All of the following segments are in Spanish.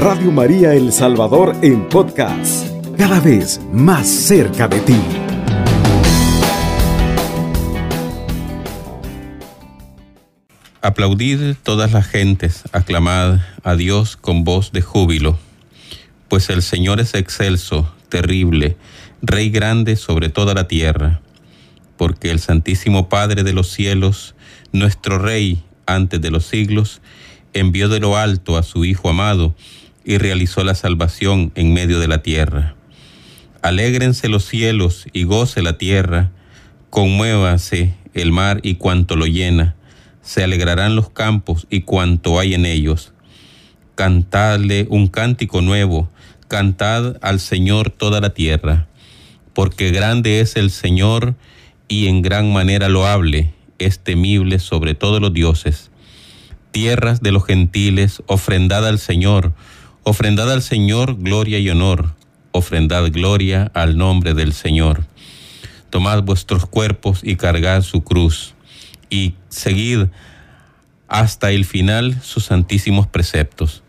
Radio María El Salvador en podcast, cada vez más cerca de ti. Aplaudid todas las gentes, aclamad a Dios con voz de júbilo, pues el Señor es excelso, terrible, Rey grande sobre toda la tierra, porque el Santísimo Padre de los cielos, nuestro Rey antes de los siglos, envió de lo alto a su Hijo amado y realizó la salvación en medio de la tierra. Alégrense los cielos y goce la tierra, conmuévase el mar y cuanto lo llena se alegrarán los campos y cuanto hay en ellos. Cantadle un cántico nuevo, cantad al Señor toda la tierra, porque grande es el Señor y en gran manera loable, es temible sobre todos los dioses. Tierras de los gentiles, ofrendad al Señor, ofrendad al Señor gloria y honor, ofrendad gloria al nombre del Señor. Tomad vuestros cuerpos y cargad su cruz y seguid hasta el final sus santísimos preceptos.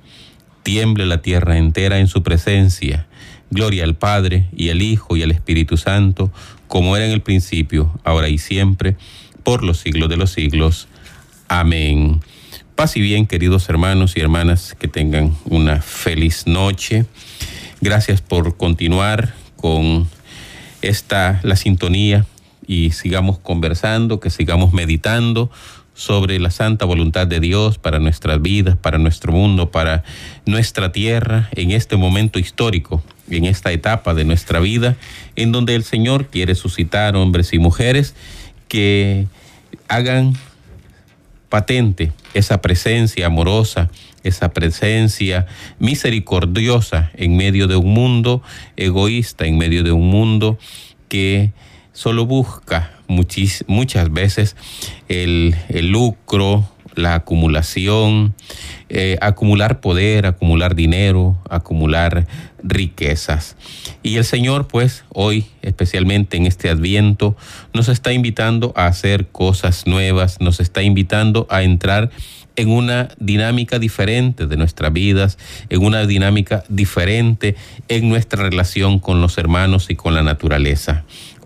Tiemble la tierra entera en su presencia. Gloria al Padre y al Hijo y al Espíritu Santo, como era en el principio, ahora y siempre, por los siglos de los siglos. Amén. Paz y bien, queridos hermanos y hermanas, que tengan una feliz noche. Gracias por continuar con esta, la sintonía y sigamos conversando, que sigamos meditando sobre la santa voluntad de Dios para nuestras vidas, para nuestro mundo, para nuestra tierra, en este momento histórico, en esta etapa de nuestra vida, en donde el Señor quiere suscitar hombres y mujeres que hagan patente esa presencia amorosa, esa presencia misericordiosa en medio de un mundo egoísta, en medio de un mundo que solo busca muchas veces el, lucro, la acumulación, eh, acumular poder, acumular dinero, acumular riquezas. Y el Señor, pues, hoy, especialmente en este adviento, nos está invitando a hacer cosas nuevas, nos está invitando a entrar en una dinámica diferente de nuestras vidas, en una dinámica diferente en nuestra relación con los hermanos y con la naturaleza.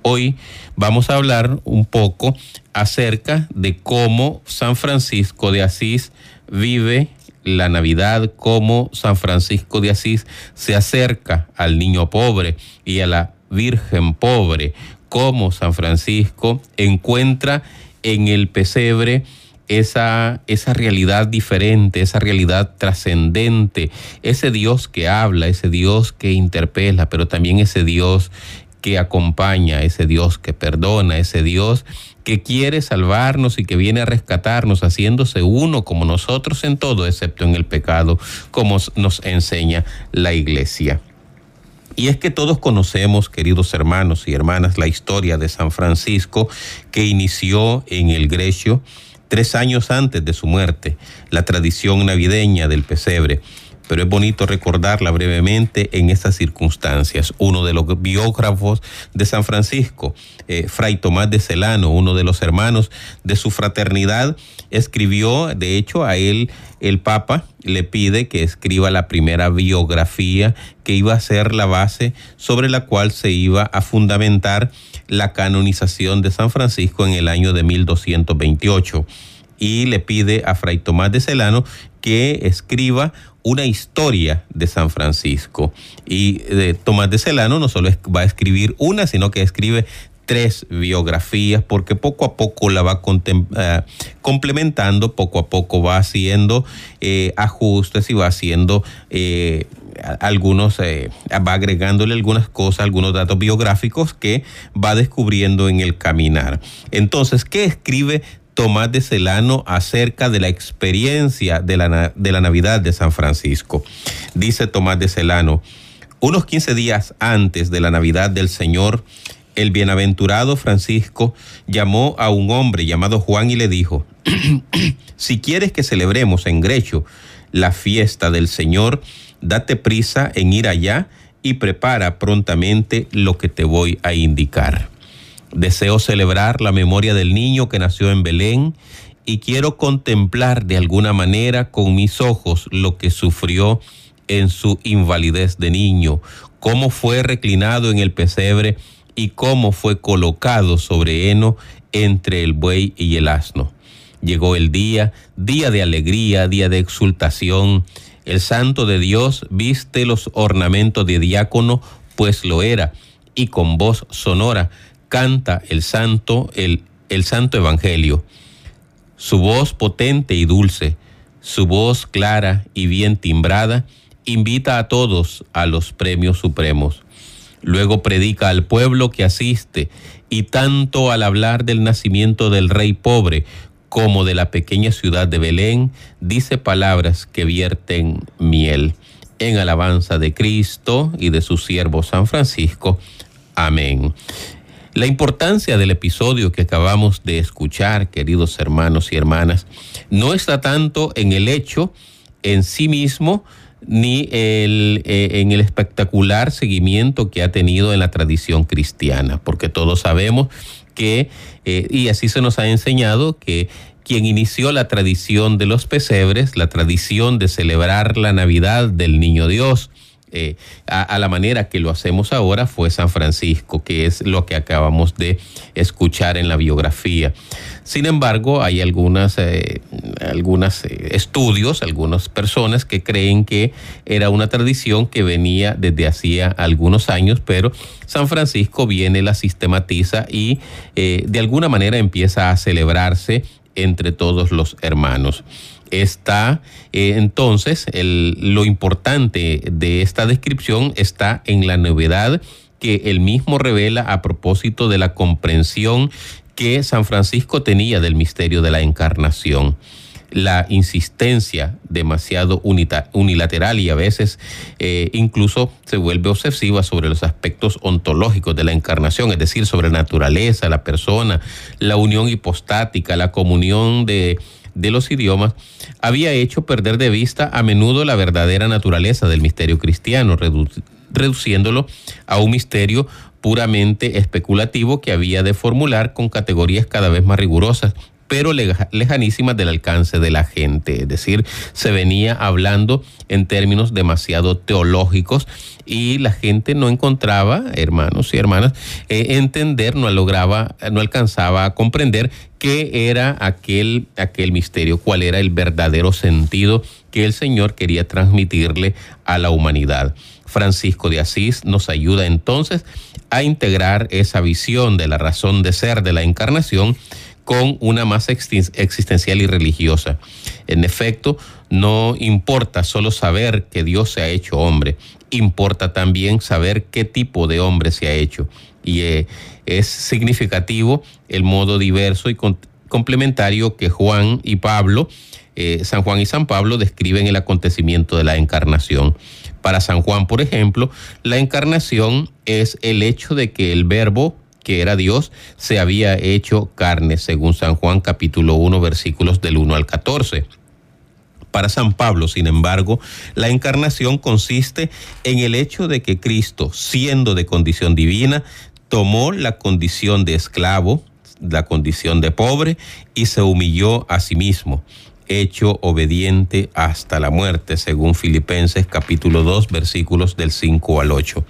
Hoy vamos a hablar un poco acerca de cómo San Francisco de Asís vive la Navidad, cómo San Francisco de Asís se acerca al niño pobre y a la Virgen pobre, cómo San Francisco encuentra en el pesebre esa, esa realidad diferente, esa realidad trascendente, ese Dios que habla, ese Dios que interpela, pero también ese Dios que acompaña, ese Dios que perdona, ese Dios que quiere salvarnos y que viene a rescatarnos, haciéndose uno como nosotros en todo, excepto en el pecado, como nos enseña la iglesia. Y es que todos conocemos, queridos hermanos y hermanas, la historia de San Francisco que inició en el Grecio tres años antes de su muerte, la tradición navideña del pesebre pero es bonito recordarla brevemente en estas circunstancias. Uno de los biógrafos de San Francisco, eh, Fray Tomás de Celano, uno de los hermanos de su fraternidad, escribió, de hecho, a él el Papa le pide que escriba la primera biografía que iba a ser la base sobre la cual se iba a fundamentar la canonización de San Francisco en el año de 1228 y le pide a Fray Tomás de Celano que escriba una historia de San Francisco. Y de Tomás de Celano no solo va a escribir una, sino que escribe tres biografías porque poco a poco la va eh, complementando, poco a poco va haciendo eh, ajustes y va haciendo eh, algunos, va agregándole algunas cosas, algunos datos biográficos que va descubriendo en el caminar. Entonces, ¿qué escribe Tomás de Celano acerca de la experiencia de la, de la Navidad de San Francisco. Dice Tomás de Celano, unos 15 días antes de la Navidad del Señor, el bienaventurado Francisco llamó a un hombre llamado Juan y le dijo, si quieres que celebremos en Grecho la fiesta del Señor, date prisa en ir allá y prepara prontamente lo que te voy a indicar. Deseo celebrar la memoria del niño que nació en Belén y quiero contemplar de alguna manera con mis ojos lo que sufrió en su invalidez de niño, cómo fue reclinado en el pesebre y cómo fue colocado sobre heno entre el buey y el asno. Llegó el día, día de alegría, día de exultación. El santo de Dios viste los ornamentos de diácono, pues lo era, y con voz sonora canta el santo, el, el santo evangelio. Su voz potente y dulce, su voz clara y bien timbrada, invita a todos a los premios supremos. Luego predica al pueblo que asiste y tanto al hablar del nacimiento del rey pobre como de la pequeña ciudad de Belén, dice palabras que vierten miel en alabanza de Cristo y de su siervo San Francisco. Amén. La importancia del episodio que acabamos de escuchar, queridos hermanos y hermanas, no está tanto en el hecho en sí mismo, ni eh, en el espectacular seguimiento que ha tenido en la tradición cristiana, porque todos sabemos que, eh, y así se nos ha enseñado, que quien inició la tradición de los pesebres, la tradición de celebrar la Navidad del Niño Dios, eh, a, la manera que lo hacemos ahora fue San Francisco, que es lo que acabamos de escuchar en la biografía. Sin embargo, hay algunas, eh, algunos eh, estudios, algunas personas que creen que era una tradición que venía desde hacía algunos años, pero San Francisco viene, la sistematiza y de alguna manera empieza a celebrarse entre todos los hermanos está eh, entonces lo importante de esta descripción está en la novedad que él mismo revela a propósito de la comprensión que San Francisco tenía del misterio de la encarnación. La insistencia demasiado unilateral y a veces eh, incluso se vuelve obsesiva sobre los aspectos ontológicos de la encarnación, es decir, sobre la naturaleza, la persona, la unión hipostática, la comunión de de los idiomas, había hecho perder de vista a menudo la verdadera naturaleza del misterio cristiano, reduciéndolo a un misterio puramente especulativo que había de formular con categorías cada vez más rigurosas pero lejanísimas del alcance de la gente. Es decir, se venía hablando en términos demasiado teológicos y la gente no encontraba, hermanos y hermanas, eh, entender, no lograba, no alcanzaba a comprender qué era aquel, aquel misterio, cuál era el verdadero sentido que el Señor quería transmitirle a la humanidad. Francisco de Asís nos ayuda entonces a integrar esa visión de la razón de ser de la encarnación con una más existencial y religiosa. En efecto, no importa solo saber que Dios se ha hecho hombre, importa también saber qué tipo de hombre se ha hecho. Y eh, es significativo el modo diverso y complementario que Juan y Pablo, eh, San Juan y San Pablo describen el acontecimiento de la encarnación. Para San Juan, por ejemplo, la encarnación es el hecho de que el verbo que era Dios, se había hecho carne, según San Juan capítulo 1, versículos del 1 al 14. Para San Pablo, sin embargo, la encarnación consiste en el hecho de que Cristo, siendo de condición divina, tomó la condición de esclavo, la condición de pobre, y se humilló a sí mismo hecho obediente hasta la muerte, según Filipenses capítulo 2 versículos del 5 al 8.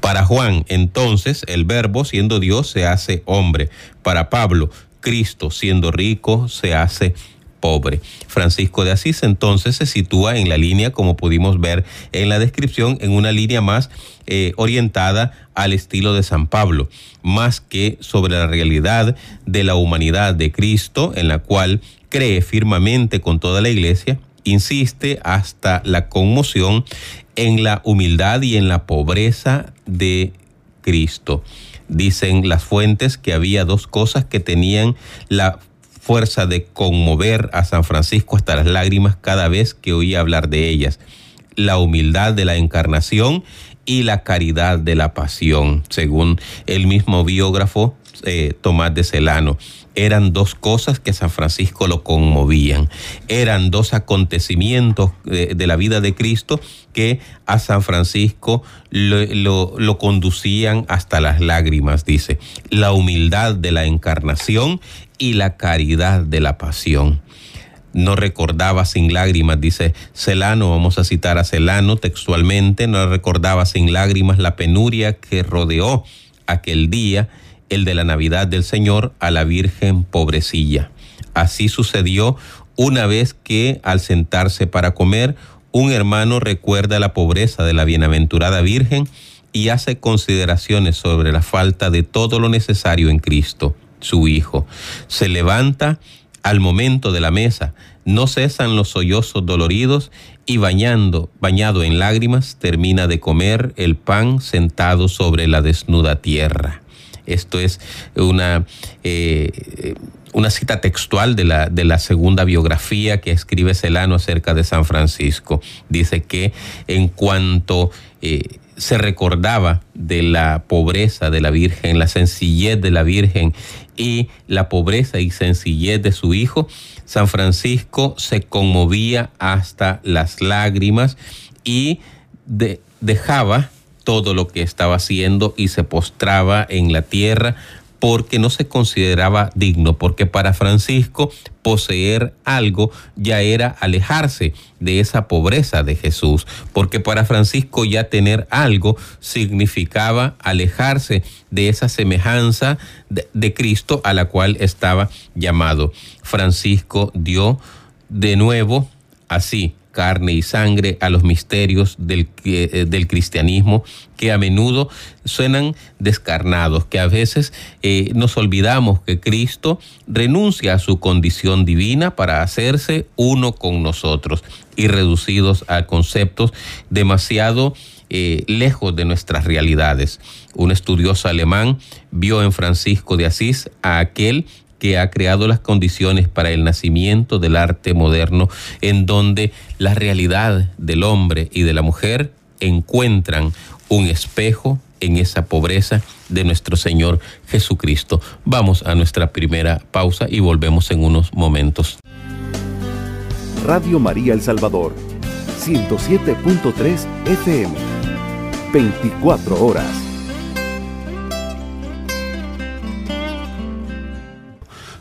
Para Juan, entonces, el verbo siendo Dios se hace hombre. Para Pablo, Cristo siendo rico se hace pobre. Francisco de Asís entonces se sitúa en la línea, como pudimos ver en la descripción, en una línea más eh, orientada al estilo de San Pablo, más que sobre la realidad de la humanidad de Cristo, en la cual cree firmemente con toda la iglesia, insiste hasta la conmoción en la humildad y en la pobreza de Cristo. Dicen las fuentes que había dos cosas que tenían la fuerza de conmover a San Francisco hasta las lágrimas cada vez que oía hablar de ellas. La humildad de la encarnación y la caridad de la pasión, según el mismo biógrafo eh, Tomás de Celano eran dos cosas que San Francisco lo conmovían. Eran dos acontecimientos de, la vida de Cristo que a San Francisco lo, lo, conducían hasta las lágrimas, dice. La humildad de la encarnación y la caridad de la pasión. no recordaba sin lágrimas, dice Celano, vamos a citar a Celano textualmente, no recordaba sin lágrimas la penuria que rodeó aquel día, el de la Navidad del Señor, a la Virgen pobrecilla. Así sucedió una vez que al sentarse para comer, un hermano recuerda la pobreza de la bienaventurada Virgen y hace consideraciones sobre la falta de todo lo necesario en Cristo, su Hijo. Se levanta al momento de la mesa, no cesan los sollozos doloridos y bañando, bañado en lágrimas, termina de comer el pan sentado sobre la desnuda tierra. Esto es una, eh, una cita textual de la, de la segunda biografía que escribe Celano acerca de San Francisco. Dice que en cuanto eh, se recordaba de la pobreza de la Virgen, la sencillez de la Virgen y la pobreza y sencillez de su hijo, San Francisco se conmovía hasta las lágrimas y dejaba todo lo que estaba haciendo y se postraba en la tierra porque no se consideraba digno, porque para Francisco poseer algo ya era alejarse de esa pobreza de Jesús, porque para Francisco ya tener algo significaba alejarse de esa semejanza de, de Cristo a la cual estaba llamado. Francisco dio de nuevo así carne y sangre a los misterios del, eh, del cristianismo que a menudo suenan descarnados, que a veces eh, nos olvidamos que Cristo renuncia a su condición divina para hacerse uno con nosotros y reducidos a conceptos demasiado eh, lejos de nuestras realidades. Un estudioso alemán vio en Francisco de Asís a aquel que ha creado las condiciones para el nacimiento del arte moderno, en donde la realidad del hombre y de la mujer encuentran un espejo en esa pobreza de nuestro Señor Jesucristo. Vamos a nuestra primera pausa y volvemos en unos momentos. Radio María El Salvador, 107.3 FM, 24 horas.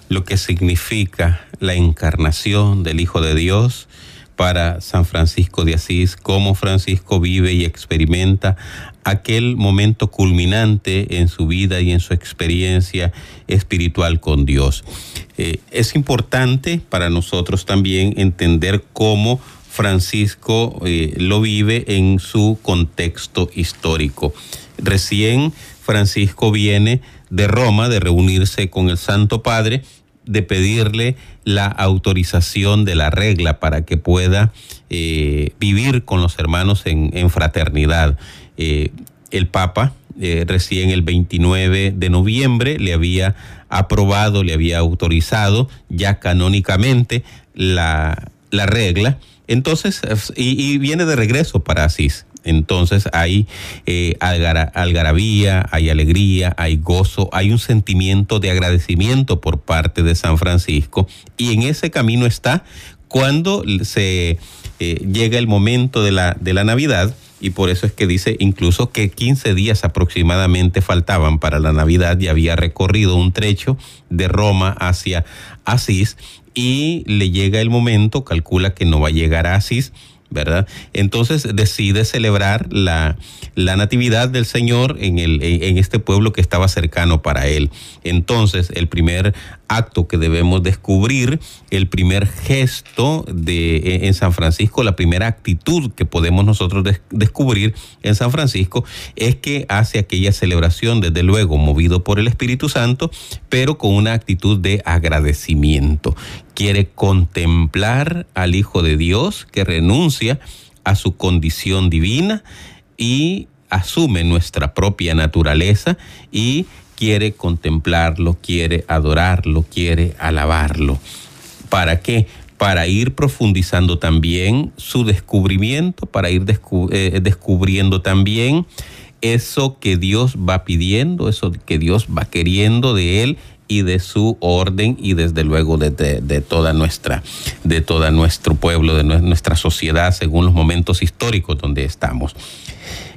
Lo que significa la encarnación del Hijo de Dios para San Francisco de Asís, cómo Francisco vive y experimenta aquel momento culminante en su vida y en su experiencia espiritual con Dios. Eh, es importante para nosotros también entender cómo Francisco eh, lo vive en su contexto histórico. Recién Francisco viene de Roma, de reunirse con el Santo Padre, de pedirle la autorización de la regla para que pueda eh, vivir con los hermanos en, fraternidad. Eh, el Papa, eh, recién el 29 de noviembre, le había aprobado, le había autorizado ya canónicamente la, la regla. Entonces, y, viene de regreso para Asís. Entonces hay eh, algarabía, hay alegría, hay gozo, hay un sentimiento de agradecimiento por parte de San Francisco. Y en ese camino está cuando se eh, llega el momento de la, de la Navidad y por eso es que dice incluso que 15 días aproximadamente faltaban para la Navidad y había recorrido un trecho de Roma hacia Asís y le llega el momento, calcula que no va a llegar a Asís Entonces decide celebrar la, la natividad del Señor en, el, en este pueblo que estaba cercano para él. Entonces, el primer acto que debemos descubrir, el primer gesto de, en San Francisco, la primera actitud que podemos nosotros descubrir en San Francisco es que hace aquella celebración, desde luego, movido por el Espíritu Santo, pero con una actitud de agradecimiento. Quiere contemplar al Hijo de Dios que renuncia a su condición divina y asume nuestra propia naturaleza y quiere contemplarlo, quiere adorarlo, quiere alabarlo. ¿Para qué? Para ir profundizando también su descubrimiento, para ir eh, descubriendo también eso que Dios va pidiendo, eso que Dios va queriendo de él y de su orden y desde luego de, de, toda nuestra de todo nuestro pueblo de nuestra sociedad según los momentos históricos donde estamos.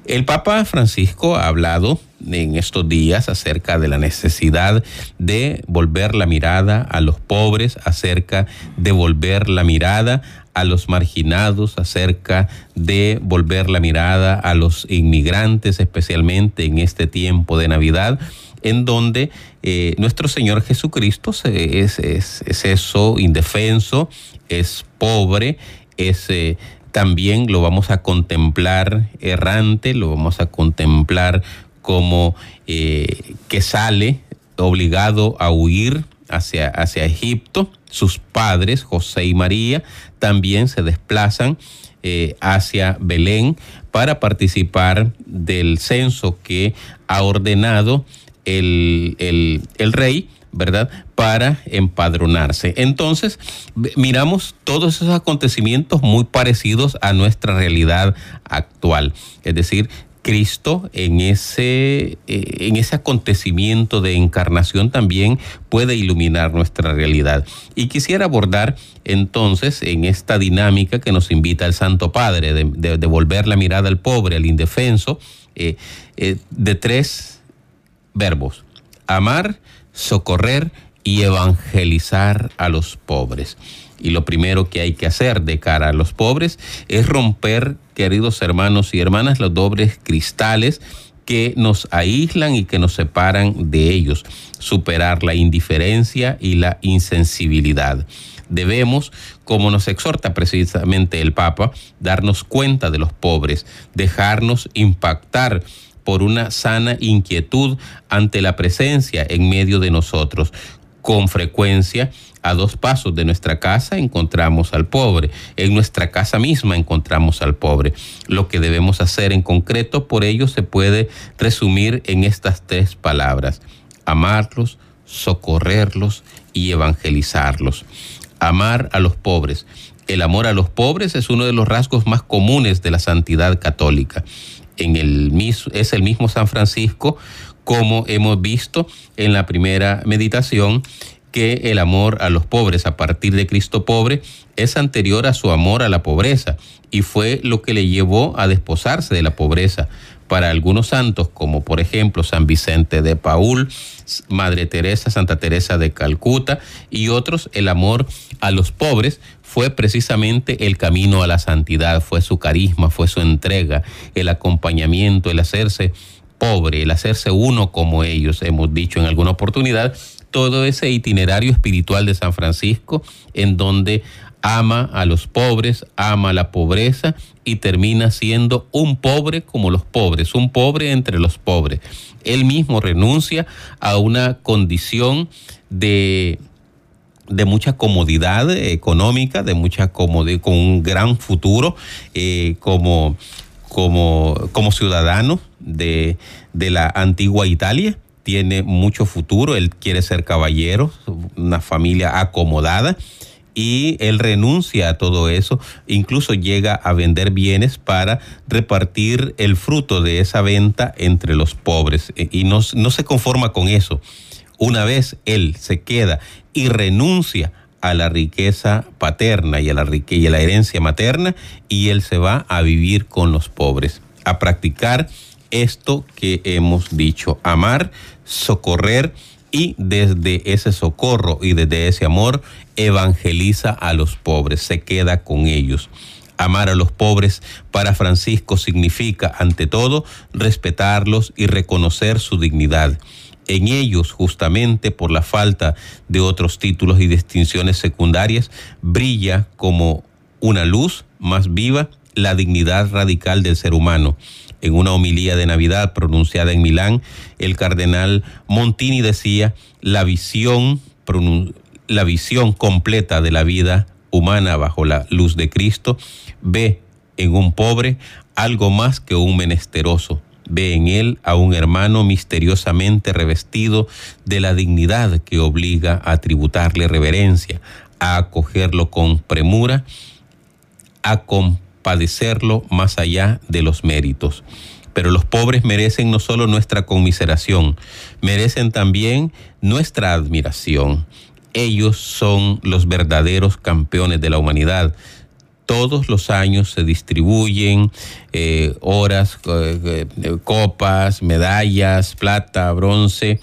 El Papa Francisco ha hablado en estos días acerca de la necesidad de volver la mirada a los pobres, acerca de volver la mirada a los marginados, acerca de volver la mirada a los inmigrantes, especialmente en este tiempo de Navidad, en donde eh, nuestro Señor Jesucristo es, es, eso, indefenso, es pobre, es... Eh, también lo vamos a contemplar errante, lo vamos a contemplar como eh, que sale obligado a huir hacia, hacia Egipto. Sus padres, José y María, también se desplazan hacia Belén para participar del censo que ha ordenado el, el rey ¿verdad? Para empadronarse. Entonces, miramos todos esos acontecimientos muy parecidos a nuestra realidad actual. Es decir, Cristo en ese, eh, en ese acontecimiento de encarnación también puede iluminar nuestra realidad. Y quisiera abordar entonces en esta dinámica que nos invita el Santo Padre de, volver la mirada al pobre, al indefenso, eh, eh, de tres verbos. Amar, socorrer y evangelizar a los pobres. Y lo primero que hay que hacer de cara a los pobres es romper, queridos hermanos y hermanas, los dobles cristales que nos aíslan y que nos separan de ellos, superar la indiferencia y la insensibilidad. Debemos, como nos exhorta precisamente el Papa, darnos cuenta de los pobres, dejarnos impactar por una sana inquietud ante la presencia en medio de nosotros. Con frecuencia, a dos pasos de nuestra casa encontramos al pobre, en nuestra casa misma encontramos al pobre. Lo que debemos hacer en concreto por ello se puede resumir en estas tres palabras, amarlos, socorrerlos y evangelizarlos. Amar a los pobres. El amor a los pobres es uno de los rasgos más comunes de la santidad católica en el es el mismo San Francisco, como hemos visto en la primera meditación, que el amor a los pobres a partir de Cristo pobre es anterior a su amor a la pobreza y fue lo que le llevó a desposarse de la pobreza. Para algunos santos, como por ejemplo San Vicente de Paul, Madre Teresa, Santa Teresa de Calcuta y otros, el amor a los pobres fue precisamente el camino a la santidad, fue su carisma, fue su entrega, el acompañamiento, el hacerse pobre, el hacerse uno como ellos, hemos dicho en alguna oportunidad, todo ese itinerario espiritual de San Francisco en donde ama a los pobres, ama la pobreza y termina siendo un pobre como los pobres, un pobre entre los pobres. Él mismo renuncia a una condición de de mucha comodidad económica, de mucha comodidad, con un gran futuro eh, como, como, como ciudadano de, de la antigua Italia. Tiene mucho futuro, él quiere ser caballero, una familia acomodada y él renuncia a todo eso, incluso llega a vender bienes para repartir el fruto de esa venta entre los pobres y no, no se conforma con eso. Una vez él se queda y renuncia a la riqueza paterna y a la, y a la herencia materna y él se va a vivir con los pobres, a practicar esto que hemos dicho, amar, socorrer y desde ese socorro y desde ese amor evangeliza a los pobres, se queda con ellos. Amar a los pobres para Francisco significa, ante todo, respetarlos y reconocer su dignidad en ellos, justamente por la falta de otros títulos y distinciones secundarias, brilla como una luz más viva la dignidad radical del ser humano. En una homilía de Navidad pronunciada en Milán, el cardenal Montini decía, la visión, la visión completa de la vida humana bajo la luz de Cristo ve en un pobre algo más que un menesteroso ve en él a un hermano misteriosamente revestido de la dignidad que obliga a tributarle reverencia, a acogerlo con premura, a compadecerlo más allá de los méritos. Pero los pobres merecen no solo nuestra conmiseración, merecen también nuestra admiración. Ellos son los verdaderos campeones de la humanidad todos los años se distribuyen eh, horas, eh, copas, medallas, plata, bronce.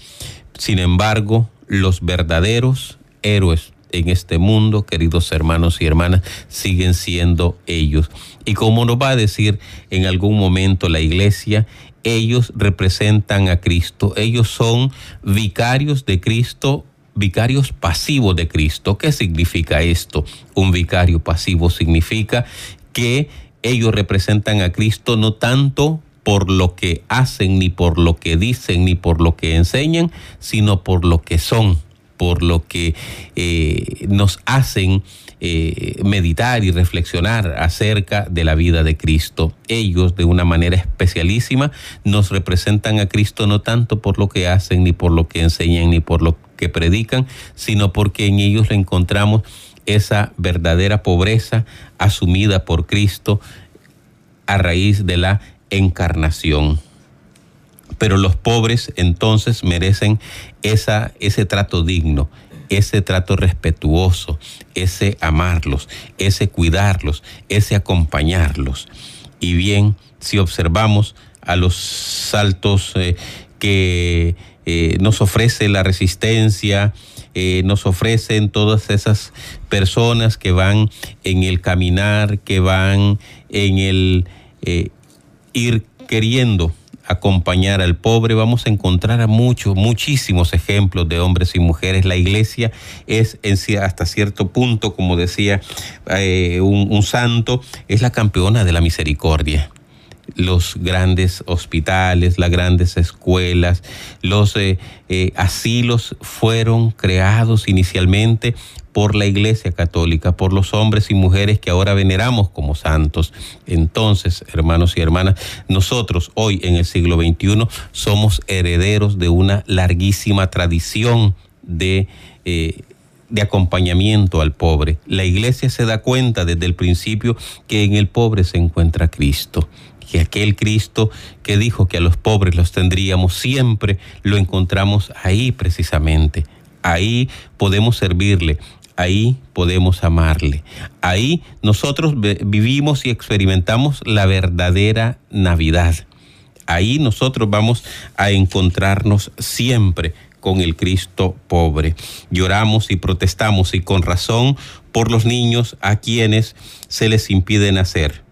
Sin embargo, los verdaderos héroes en este mundo, queridos hermanos y hermanas, siguen siendo ellos. Y como nos va a decir en algún momento la iglesia, ellos representan a Cristo, ellos son vicarios de Cristo vicarios pasivos de Cristo. ¿Qué significa esto? Un vicario pasivo significa que ellos representan a Cristo no tanto por lo que hacen, ni por lo que dicen, ni por lo que enseñan, sino por lo que son por lo que eh, nos hacen eh, meditar y reflexionar acerca de la vida de Cristo. Ellos, de una manera especialísima, nos representan a Cristo no tanto por lo que hacen, ni por lo que enseñan, ni por lo que predican, sino porque en ellos le encontramos esa verdadera pobreza asumida por Cristo a raíz de la encarnación pero los pobres entonces merecen esa, ese trato digno, ese trato respetuoso, ese amarlos, ese cuidarlos, ese acompañarlos. Y bien, si observamos a los saltos eh, que eh, nos ofrece la resistencia, eh, nos ofrecen todas esas personas que van en el caminar, que van en el ir queriendo acompañar al pobre, vamos a encontrar a muchos, muchísimos ejemplos de hombres y mujeres. La iglesia es en, hasta cierto punto, como decía eh, un santo, es la campeona de la misericordia los grandes hospitales, las grandes escuelas, los eh, eh, asilos fueron creados inicialmente por la Iglesia Católica, por los hombres y mujeres que ahora veneramos como santos. Entonces, hermanos y hermanas, nosotros hoy en el siglo XXI somos herederos de una larguísima tradición de... Eh, de acompañamiento al pobre. La iglesia se da cuenta desde el principio que en el pobre se encuentra Cristo que aquel Cristo que dijo que a los pobres los tendríamos siempre, lo encontramos ahí precisamente. Ahí podemos servirle, ahí podemos amarle. Ahí nosotros vivimos y experimentamos la verdadera Navidad. Ahí nosotros vamos a encontrarnos siempre con el Cristo pobre. Lloramos y protestamos y con razón por los niños a quienes se les impide nacer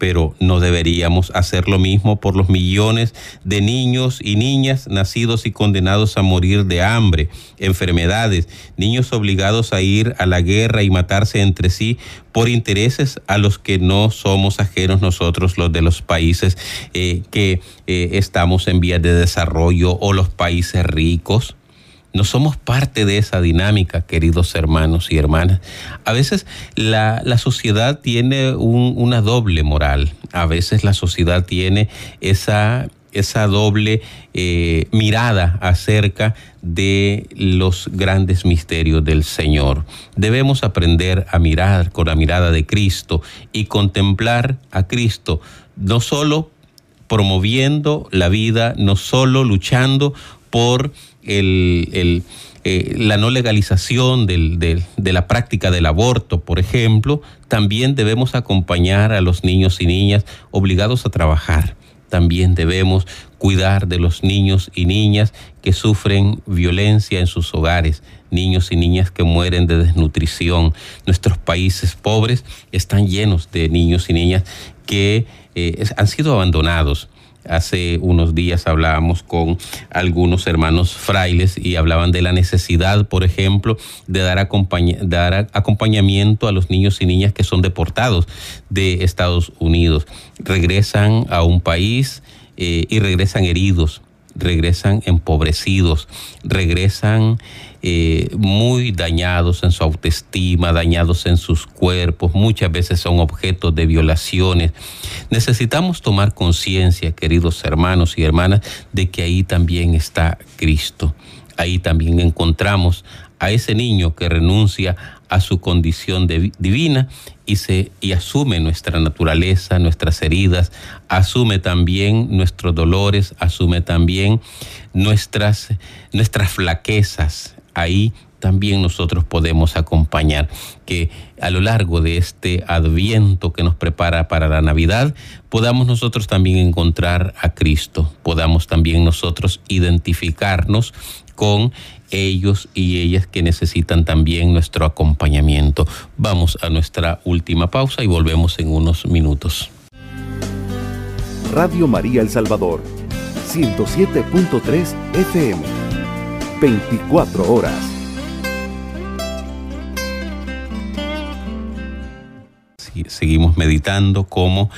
pero no deberíamos hacer lo mismo por los millones de niños y niñas nacidos y condenados a morir de hambre, enfermedades, niños obligados a ir a la guerra y matarse entre sí por intereses a los que no somos ajenos nosotros, los de los países eh, que eh, estamos en vías de desarrollo o los países ricos. No somos parte de esa dinámica, queridos hermanos y hermanas. A veces la, sociedad tiene una doble moral. A veces la sociedad tiene esa, esa doble eh, mirada acerca de los grandes misterios del Señor. Debemos aprender a mirar con la mirada de Cristo y contemplar a Cristo, no solo promoviendo la vida, no solo luchando por el, eh, la no legalización de la práctica del aborto, por ejemplo, también debemos acompañar a los niños y niñas obligados a trabajar. También debemos cuidar de los niños y niñas que sufren violencia en sus hogares, niños y niñas que mueren de desnutrición. Nuestros países pobres están llenos de niños y niñas que eh, han sido abandonados Hace unos días hablábamos con algunos hermanos frailes y hablaban de la necesidad, por ejemplo, de dar, acompañamiento a los niños y niñas que son deportados de Estados Unidos. Regresan a un país eh, y regresan heridos, regresan empobrecidos, regresan eh, muy dañados en su autoestima, dañados en sus cuerpos, muchas veces son objetos de violaciones. Necesitamos tomar conciencia, queridos hermanos y hermanas, de que ahí también está Cristo. Ahí también encontramos a ese niño que renuncia a su condición divina y, se, y asume nuestra naturaleza, nuestras heridas, asume también nuestros dolores, asume también nuestras, nuestras flaquezas. Ahí también nosotros podemos acompañar. Que a lo largo de este adviento que nos prepara para la Navidad, podamos nosotros también encontrar a Cristo, podamos también nosotros identificarnos con ellos y ellas que necesitan también nuestro acompañamiento. Vamos a nuestra última pausa y volvemos en unos minutos. Radio María El Salvador, 107.3 FM, 24 horas. Seguimos meditando cómo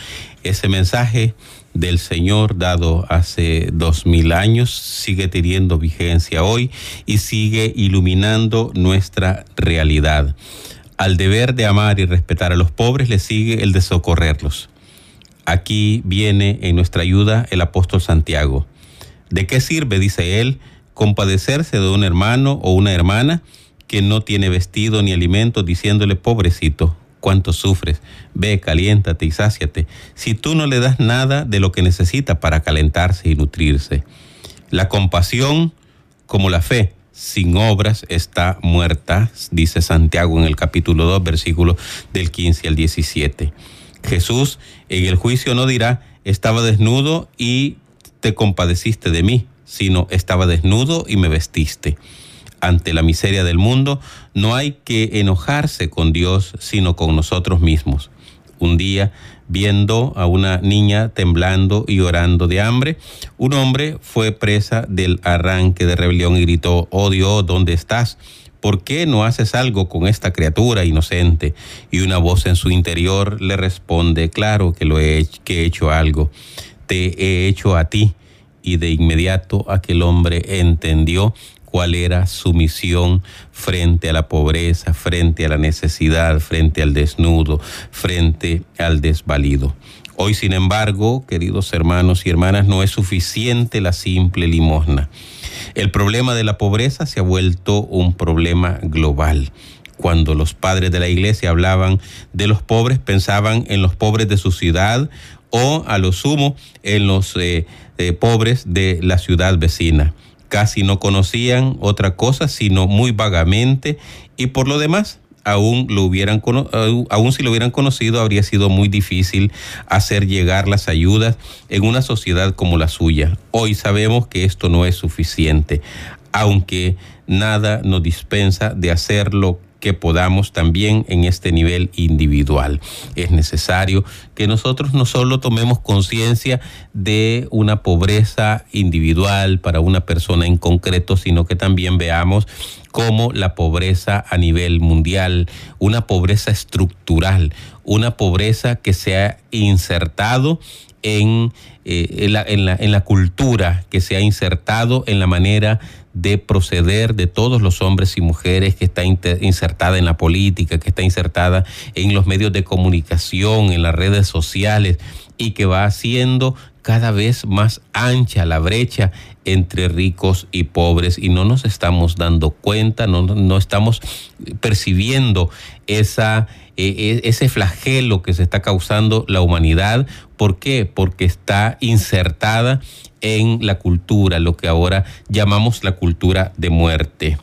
ese mensaje del Señor dado hace dos mil años sigue teniendo vigencia hoy y sigue iluminando nuestra realidad. Al deber de amar y respetar a los pobres le sigue el de socorrerlos. Aquí viene en nuestra ayuda el apóstol Santiago. ¿De qué sirve, dice él, compadecerse de un hermano o una hermana que no tiene vestido ni alimento diciéndole pobrecito? cuánto sufres. Ve, caliéntate y sáciate. Si tú no le das nada de lo que necesita para calentarse y nutrirse. La compasión, como la fe, sin obras está muerta, dice Santiago en el capítulo 2, versículo del 15 al 17. Jesús en el juicio no dirá, estaba desnudo y te compadeciste de mí, sino estaba desnudo y me vestiste ante la miseria del mundo, no hay que enojarse con Dios, sino con nosotros mismos. Un día, viendo a una niña temblando y orando de hambre, un hombre fue presa del arranque de rebelión y gritó, oh Dios, ¿dónde estás? ¿Por qué no haces algo con esta criatura inocente? Y una voz en su interior le responde, claro que lo he, que he hecho algo, te he hecho a ti. Y de inmediato aquel hombre entendió cuál era su misión frente a la pobreza, frente a la necesidad, frente al desnudo, frente al desvalido. Hoy, sin embargo, queridos hermanos y hermanas, no es suficiente la simple limosna. El problema de la pobreza se ha vuelto un problema global. Cuando los padres de la iglesia hablaban de los pobres, pensaban en los pobres de su ciudad o a lo sumo en los eh, eh, pobres de la ciudad vecina casi no conocían otra cosa, sino muy vagamente, y por lo demás, aún, lo hubieran, aún si lo hubieran conocido, habría sido muy difícil hacer llegar las ayudas en una sociedad como la suya. Hoy sabemos que esto no es suficiente, aunque nada nos dispensa de hacerlo que podamos también en este nivel individual. Es necesario que nosotros no solo tomemos conciencia de una pobreza individual para una persona en concreto, sino que también veamos cómo la pobreza a nivel mundial, una pobreza estructural, una pobreza que se ha insertado en, eh, la, en, la, cultura, que se ha insertado en la manera de proceder de todos los hombres y mujeres que está insertada en la política, que está insertada en los medios de comunicación, en las redes sociales y que va haciendo cada vez más ancha la brecha entre ricos y pobres y no nos estamos dando cuenta, no, no estamos percibiendo esa, e, e, ese flagelo que se está causando la humanidad. ¿Por qué? Porque está insertada en la cultura, lo que ahora llamamos la cultura de muerte.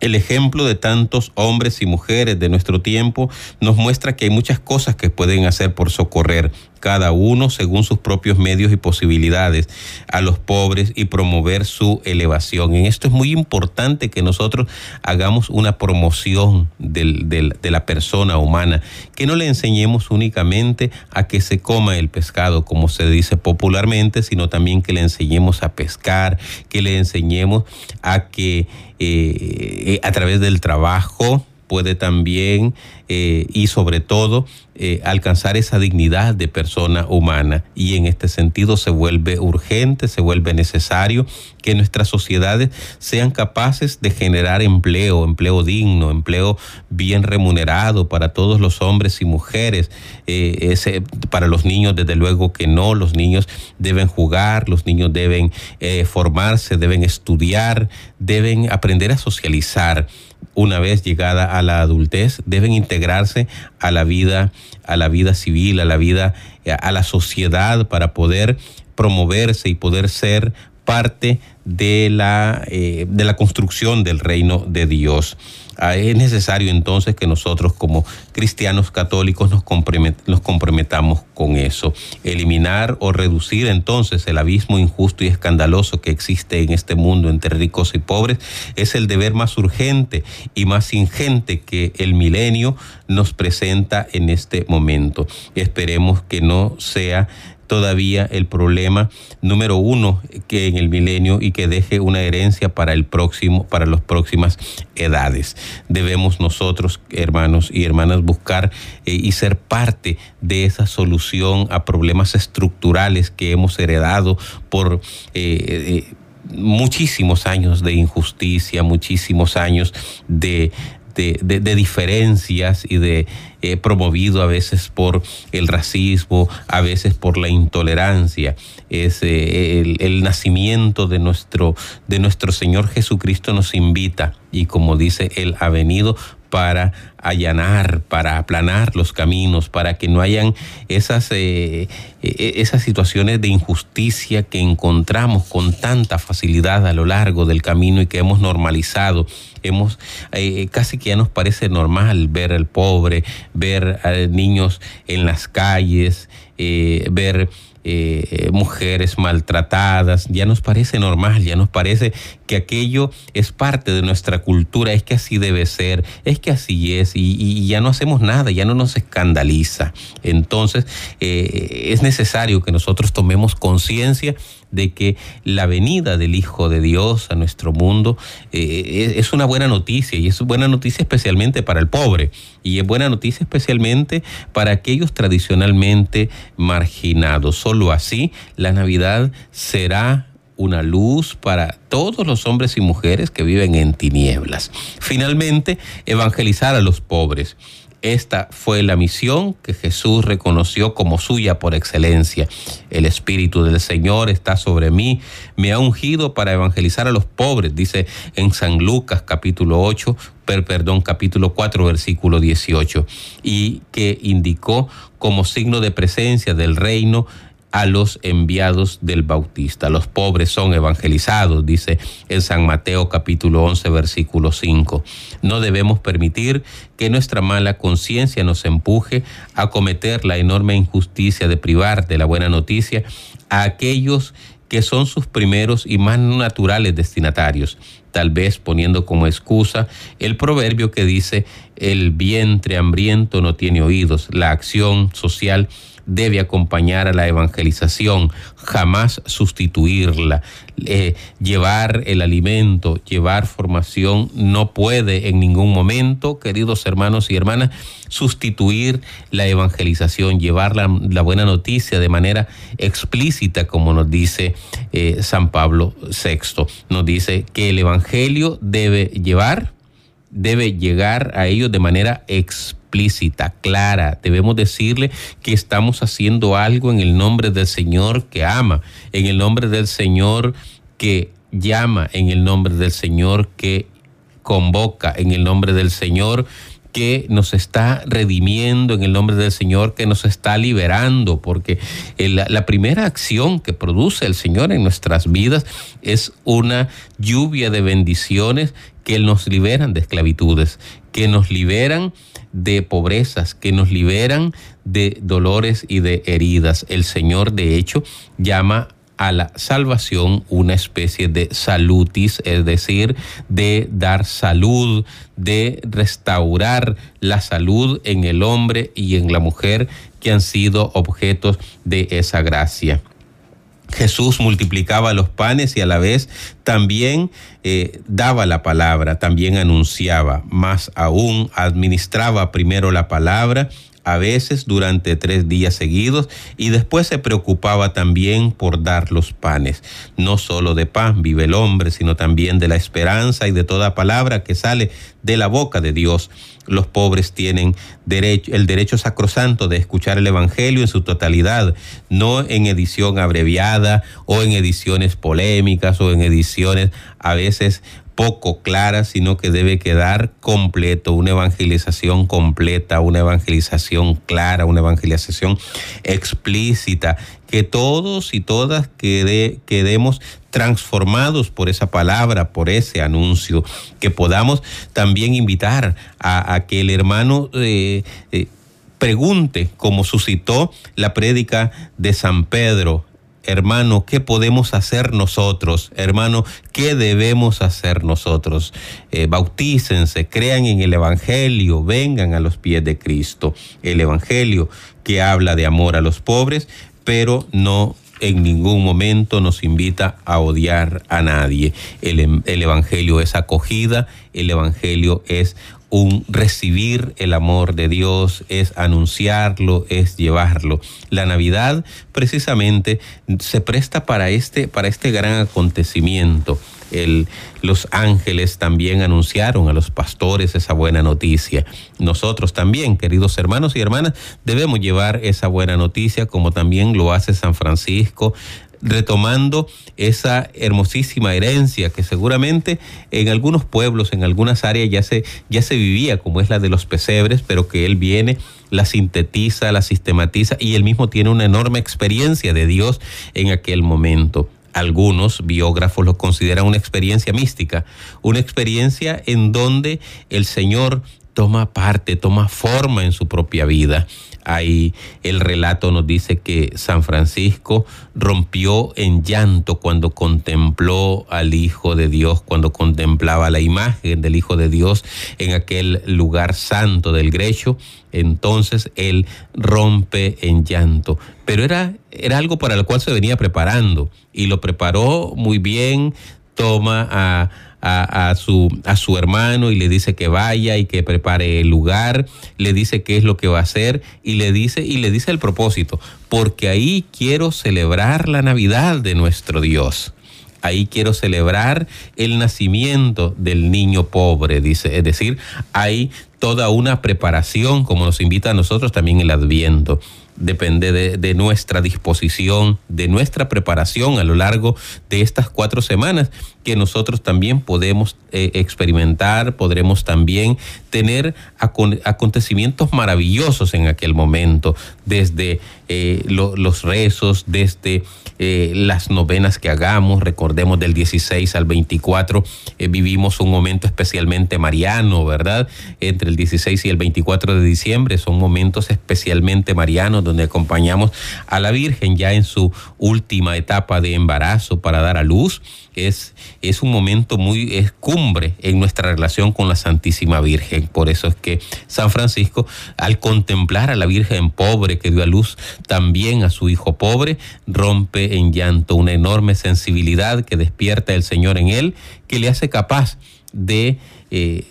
El ejemplo de tantos hombres y mujeres de nuestro tiempo nos muestra que hay muchas cosas que pueden hacer por socorrer cada uno según sus propios medios y posibilidades a los pobres y promover su elevación. En esto es muy importante que nosotros hagamos una promoción de la persona humana, que no le enseñemos únicamente a que se coma el pescado, como se dice popularmente, sino también que le enseñemos a pescar, que le enseñemos a que eh, a través del trabajo puede también eh, y sobre todo eh, alcanzar esa dignidad de persona humana. Y en este sentido se vuelve urgente, se vuelve necesario que nuestras sociedades sean capaces de generar empleo, empleo digno, empleo bien remunerado para todos los hombres y mujeres. Eh, para los niños, desde luego que no, los niños deben jugar, los niños deben formarse, deben estudiar, deben aprender a socializar una vez llegada a la adultez, deben integrarse a la vida, a la vida civil, a la vida, a la sociedad para poder promoverse y poder ser parte de la, eh, de la construcción del reino de Dios. Ah, es necesario entonces que nosotros como cristianos católicos nos, nos, comprometamos con eso. Eliminar o reducir entonces el abismo injusto y escandaloso que existe en este mundo entre ricos y pobres es el deber más urgente y más ingente que el milenio nos presenta en este momento. Esperemos que no sea todavía el problema número uno que en el milenio y que deje una herencia para el próximo, para las próximas edades. Debemos nosotros, hermanos y hermanas, buscar eh, y ser parte de esa solución a problemas estructurales que hemos heredado por eh, eh, muchísimos años de injusticia, muchísimos años de, de, diferencias y de eh, promovido a veces por el racismo, a veces por la intolerancia. Eh, el, el, nacimiento de nuestro, de nuestro Señor Jesucristo nos invita y como dice, Él ha venido para allanar, para aplanar los caminos, para que no hayan esas, eh, eh, esas situaciones de injusticia que encontramos con tanta facilidad a lo largo del camino y que hemos normalizado. Hemos, eh, casi que ya nos parece normal ver al pobre, ver a niños en las calles, ver eh, mujeres maltratadas, ya nos parece normal, ya nos parece que aquello es parte de nuestra cultura, es que así debe ser, es que así es, y, ya no hacemos nada, ya no nos escandaliza. Entonces, eh, es necesario que nosotros tomemos conciencia de que la venida del Hijo de Dios a nuestro mundo eh, es una buena noticia y es buena noticia especialmente para el pobre y es buena noticia especialmente para aquellos tradicionalmente marginados. Solo así la Navidad será una luz para todos los hombres y mujeres que viven en tinieblas. Finalmente, evangelizar a los pobres. Esta fue la misión que Jesús reconoció como suya por excelencia. El Espíritu del Señor está sobre mí, me ha ungido para evangelizar a los pobres, dice en San Lucas capítulo 8, perdón, capítulo 4, versículo 18, y que indicó como signo de presencia del reino a los enviados del Bautista. Los pobres son evangelizados, dice en San Mateo capítulo 11 versículo 5. No debemos permitir que nuestra mala conciencia nos empuje a cometer la enorme injusticia de privar de la buena noticia a aquellos que son sus primeros y más naturales destinatarios, tal vez poniendo como excusa el proverbio que dice, el vientre hambriento no tiene oídos, la acción social debe acompañar a la evangelización, jamás sustituirla. Eh, llevar el alimento, llevar formación, no puede en ningún momento, queridos hermanos y hermanas, sustituir la evangelización, llevar la, buena noticia de manera explícita, como nos dice eh, San Pablo VI. Nos dice que el Evangelio debe llevar, debe llegar a ellos de manera explícita explícita, clara. Debemos decirle que estamos haciendo algo en el nombre del Señor que ama, en el nombre del Señor que llama, en el nombre del Señor que convoca, en el nombre del Señor que nos está redimiendo en el nombre del Señor, que nos está liberando, porque la, primera acción que produce el Señor en nuestras vidas es una lluvia de bendiciones que nos liberan de esclavitudes, que nos liberan de pobrezas, que nos liberan de dolores y de heridas. El Señor, de hecho, llama a la salvación una especie de salutis, es decir, de dar salud, de restaurar la salud en el hombre y en la mujer que han sido objetos de esa gracia. Jesús multiplicaba los panes y a la vez también eh, daba la palabra, también anunciaba, más aún administraba primero la palabra a veces durante tres días seguidos y después se preocupaba también por dar los panes. No solo de pan vive el hombre, sino también de la esperanza y de toda palabra que sale de la boca de Dios. Los pobres tienen derecho, el derecho sacrosanto de escuchar el Evangelio en su totalidad, no en edición abreviada o en ediciones polémicas o en ediciones a veces poco clara, sino que debe quedar completo, una evangelización completa, una evangelización clara, una evangelización explícita, que todos y todas quedemos transformados por esa palabra, por ese anuncio, que podamos también invitar a, que el hermano eh, eh, pregunte, como suscitó la prédica de San Pedro, hermano, ¿qué podemos hacer nosotros? Hermano, ¿qué debemos hacer nosotros? Eh, bautícense, crean en el Evangelio, vengan a los pies de Cristo. El Evangelio que habla de amor a los pobres, pero no en ningún momento nos invita a odiar a nadie. El, el, Evangelio es acogida, el Evangelio es un recibir el amor de Dios, es anunciarlo, es llevarlo. La Navidad precisamente se presta para este, para este gran acontecimiento. Los ángeles también anunciaron a los pastores esa buena noticia. Nosotros también, queridos hermanos y hermanas, debemos llevar esa buena noticia como también lo hace San Francisco, retomando esa hermosísima herencia que seguramente en algunos pueblos, en algunas áreas ya se, ya se vivía, como es la de los pesebres, pero que él viene, la sintetiza, la sistematiza y él mismo tiene una enorme experiencia de Dios en aquel momento. Algunos biógrafos lo consideran una experiencia mística, una experiencia en donde el Señor toma parte, toma forma en su propia vida. Ahí el relato nos dice que San Francisco rompió en llanto cuando contempló al Hijo de Dios, cuando contemplaba la imagen del Hijo de Dios en aquel lugar santo del Grecho. Entonces él rompe en llanto. Pero era, era algo para lo cual se venía preparando y lo preparó muy bien, toma a a, su, a su hermano y le dice que vaya y que prepare el lugar, le dice qué es lo que va a hacer y le dice, y le dice el propósito, porque ahí quiero celebrar la Navidad de nuestro Dios. Ahí quiero celebrar el nacimiento del niño pobre, dice. Es decir, hay toda una preparación, como nos invita a nosotros también el Adviento depende de, nuestra disposición, de nuestra preparación a lo largo de estas cuatro semanas que nosotros también podemos eh, experimentar, podremos también tener acontecimientos maravillosos en aquel momento, desde eh, los rezos, desde eh, las novenas que hagamos, recordemos del 16 al 24, vivimos un momento especialmente mariano, ¿verdad? Entre el 16 y el 24 de diciembre son momentos especialmente marianos donde acompañamos a la Virgen ya en su última etapa de embarazo para dar a luz. Es, es un momento muy es cumbre en nuestra relación con la Santísima Virgen. Por eso es que San Francisco, al contemplar a la Virgen pobre que dio a luz también a su hijo pobre, rompe en llanto una enorme sensibilidad que despierta el Señor en él, que le hace capaz de... Eh,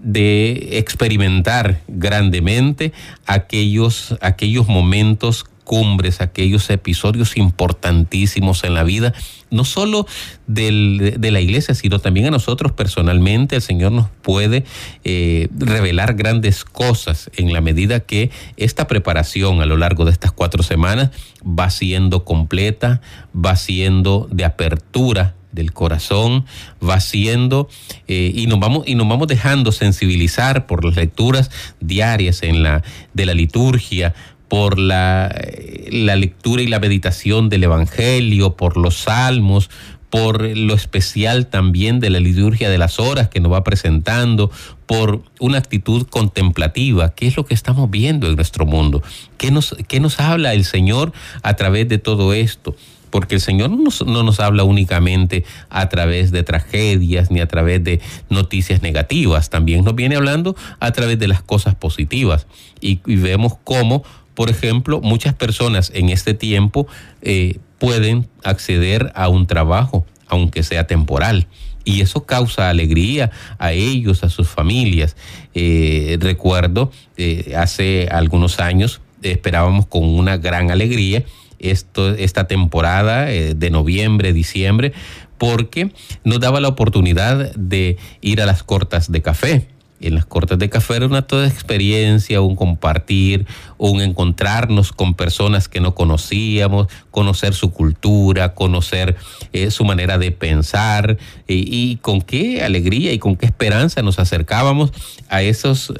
de experimentar grandemente aquellos, aquellos momentos cumbres, aquellos episodios importantísimos en la vida, no solo de la iglesia, sino también a nosotros personalmente. El Señor nos puede eh, revelar grandes cosas en la medida que esta preparación a lo largo de estas cuatro semanas va siendo completa, va siendo de apertura del corazón va siendo eh, y nos vamos y nos vamos dejando sensibilizar por las lecturas diarias en la de la liturgia por la, la lectura y la meditación del Evangelio, por los salmos, por lo especial también de la liturgia de las horas que nos va presentando, por una actitud contemplativa, qué es lo que estamos viendo en nuestro mundo, qué nos, qué nos habla el Señor a través de todo esto porque el Señor no nos, habla únicamente a través de tragedias ni a través de noticias negativas, también nos viene hablando a través de las cosas positivas. Y, vemos cómo, por ejemplo, muchas personas en este tiempo eh, pueden acceder a un trabajo, aunque sea temporal. Y eso causa alegría a ellos, a sus familias. Eh, recuerdo, eh, hace algunos años esperábamos con una gran alegría esto, esta temporada de noviembre, diciembre, porque nos daba la oportunidad de ir a las cortas de café en las cortes de café era una toda experiencia, un compartir, un encontrarnos con personas que no conocíamos, conocer su cultura, conocer eh, su manera de pensar y con qué alegría y con qué esperanza nos acercábamos a esos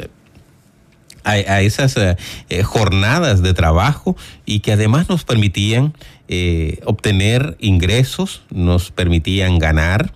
a, esas eh, eh, jornadas de trabajo y que además nos permitían obtener ingresos, nos permitían ganar,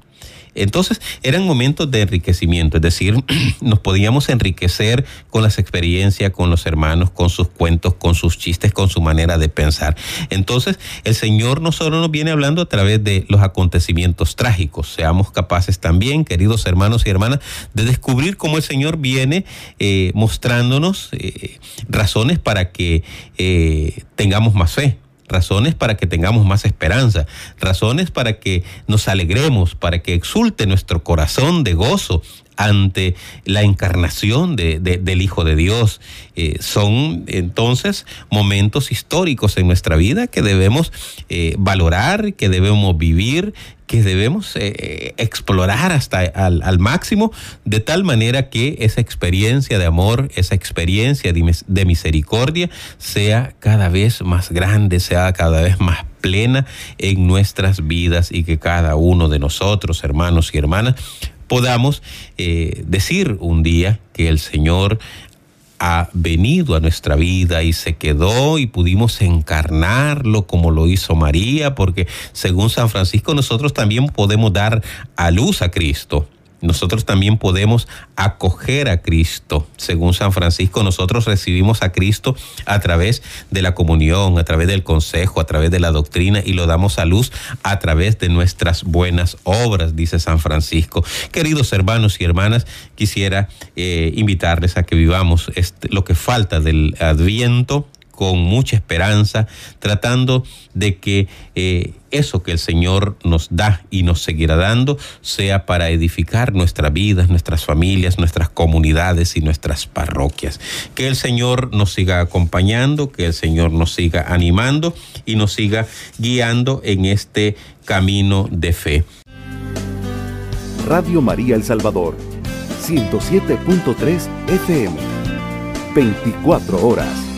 entonces eran momentos de enriquecimiento, es decir, nos podíamos enriquecer con las experiencias, con los hermanos, con sus cuentos, con sus chistes, con su manera de pensar. Entonces el Señor no solo nos viene hablando a través de los acontecimientos trágicos, seamos capaces también, queridos hermanos y hermanas, de descubrir cómo el Señor viene eh, mostrándonos eh, razones para que eh, tengamos más fe razones para que tengamos más esperanza, razones para que nos alegremos, para que exulte nuestro corazón de gozo ante la encarnación de, del Hijo de Dios. Eh, son entonces momentos históricos en nuestra vida que debemos eh, valorar, que debemos vivir, que debemos eh, explorar hasta al, máximo, de tal manera que esa experiencia de amor, esa experiencia de, de misericordia sea cada vez más grande, sea cada vez más plena en nuestras vidas y que cada uno de nosotros, hermanos y hermanas, podamos eh, decir un día que el Señor ha venido a nuestra vida y se quedó y pudimos encarnarlo como lo hizo María, porque según San Francisco nosotros también podemos dar a luz a Cristo nosotros también podemos acoger a Cristo. Según San Francisco, nosotros recibimos a Cristo a través de la comunión, a través del consejo, a través de la doctrina y lo damos a luz a través de nuestras buenas obras, dice San Francisco. Queridos hermanos y hermanas, quisiera eh, invitarles a que vivamos este, lo que falta del adviento con mucha esperanza, tratando de que eh, eso que el Señor nos da y nos seguirá dando sea para edificar nuestras vidas, nuestras familias, nuestras comunidades y nuestras parroquias. Que el Señor nos siga acompañando, que el Señor nos siga animando y nos siga guiando en este camino de fe. Radio María El Salvador, 107.3 FM, 24 horas.